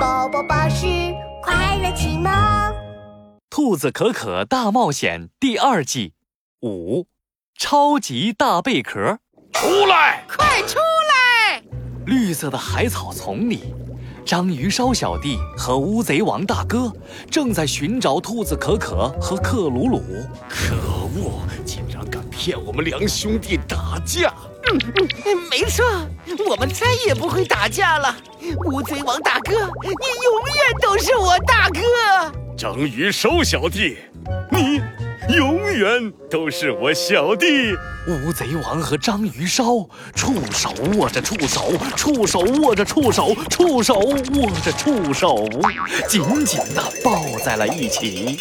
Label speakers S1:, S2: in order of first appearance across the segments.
S1: 宝宝巴士快乐启蒙，《
S2: 兔子可可大冒险》第二季五，超级大贝壳，
S3: 出来！
S4: 快出来！
S2: 绿色的海草丛里，章鱼烧小弟和乌贼王大哥正在寻找兔子可可和克鲁鲁。
S3: 可恶，竟然敢骗我们两兄弟打架！
S4: 嗯，没错，我们再也不会打架了。乌贼王大哥，你永远都是我大哥。
S3: 章鱼烧小弟，你永远都是我小弟。
S2: 乌贼王和章鱼烧触手握着触手，触手握着触手，触手握着触手，紧紧地抱在了一起。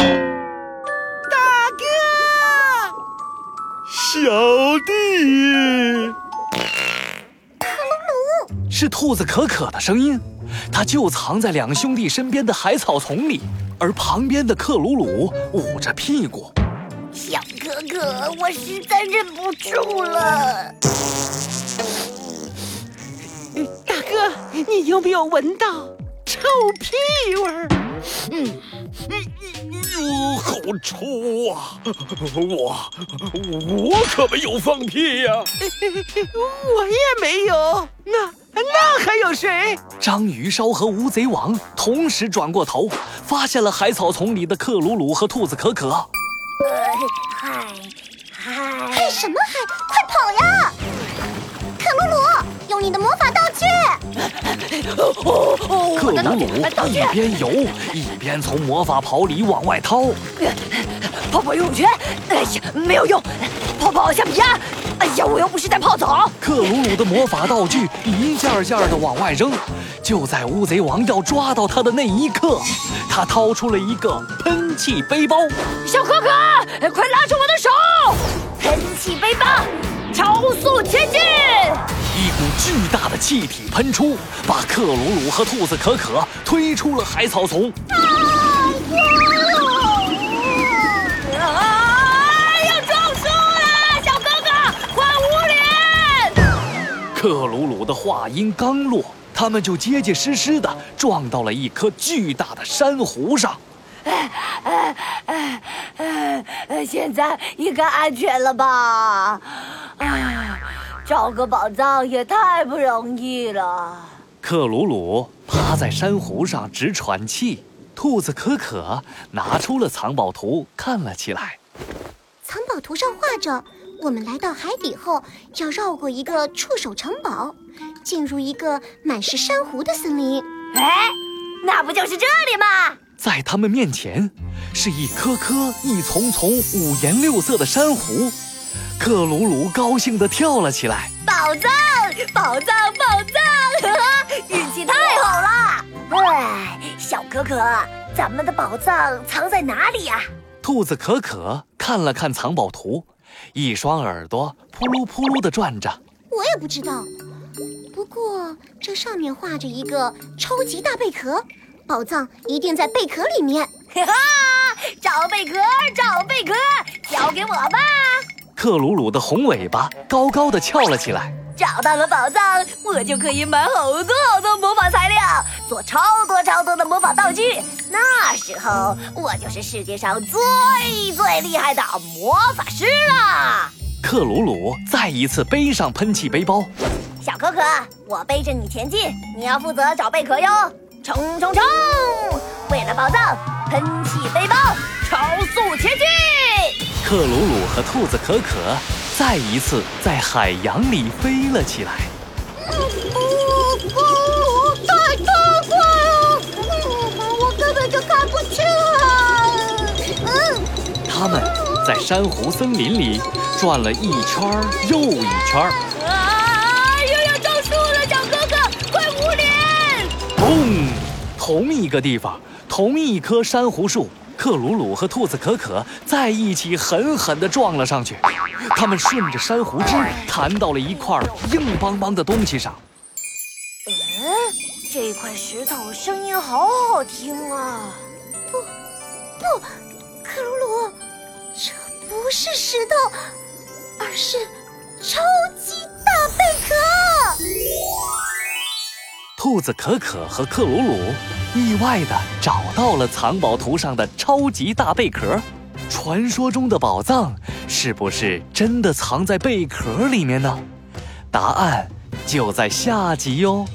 S3: 小弟。
S2: 是兔子可可的声音，它就藏在两兄弟身边的海草丛里，而旁边的克鲁鲁捂着屁股。
S1: 小哥哥，我实在忍不住了。
S4: 大哥，你有没有闻到臭屁味儿？
S3: 嗯，哟，好臭啊！我我可没有放屁呀，
S4: 我也没有。那。那还有谁？
S2: 章鱼烧和乌贼王同时转过头，发现了海草丛里的克鲁鲁和兔子可可。
S1: 嗨嗨嗨！什么嗨？快跑呀！克鲁鲁，用你的魔法
S2: 克鲁鲁一边游一边从魔法袍里往外掏。
S5: 泡泡游泳圈，哎呀，没有用。泡泡橡皮鸭。哎呀，我又不是在泡澡！
S2: 克鲁鲁的魔法道具一件件的往外扔，就在乌贼王要抓到他的那一刻，他掏出了一个喷气背包。
S5: 小可可，快拉住我的手！喷气背包，超速前进！
S2: 巨大的气体喷出，把克鲁鲁和兔子可可推出了海草丛。克鲁鲁的话音刚落，他们就结结实实的撞到了一颗巨大的珊瑚上。
S5: 现在应该安全了吧？哎，找个宝藏也太不容易了。
S2: 克鲁鲁趴在珊瑚上直喘气，兔子可可拿出了藏宝图看了起来。
S1: 藏宝图上画着。我们来到海底后，要绕过一个触手城堡，进入一个满是珊瑚的森林。
S5: 哎，那不就是这里吗？
S2: 在他们面前，是一颗颗、一丛丛五颜六色的珊瑚。克鲁鲁高兴地跳了起来：“
S5: 宝藏，宝藏，宝藏！运气太好了！哎，小可可，咱们的宝藏藏在哪里呀？”
S2: 兔子可可看了看藏宝图。一双耳朵扑噜扑噜地转着，
S1: 我也不知道。不过这上面画着一个超级大贝壳，宝藏一定在贝壳里面。哈哈，
S5: 找贝壳，找贝壳，交给我吧！
S2: 克鲁鲁的红尾巴高高的翘了起来。
S5: 找到了宝藏，我就可以买好多好多魔法材料，做超多超多的魔法道具。那时候，我就是世界上最最厉害的魔法师了。
S2: 克鲁鲁再一次背上喷气背包，
S5: 小可可，我背着你前进，你要负责找贝壳哟。冲冲冲！为了宝藏，喷气背包，超速前进。
S2: 克鲁鲁和兔子可可。再一次在海洋里飞了起来。
S1: 哦，太太快了！我根本就看不清啊！
S2: 嗯，他们在珊瑚森林里转了一圈又一圈。
S5: 啊！又要撞树了，小哥哥，快捂脸！
S2: 嘣！同一个地方，同一棵珊瑚树。克鲁鲁和兔子可可在一起狠狠地撞了上去，他们顺着珊瑚枝弹到了一块硬邦邦的东西上。
S5: 嗯，这块石头声音好好听啊！
S1: 不，不，克鲁鲁，这不是石头，而是超级大贝壳。
S2: 兔子可可和克鲁鲁意外地找到了藏宝图上的超级大贝壳。传说中的宝藏是不是真的藏在贝壳里面呢？答案就在下集哟。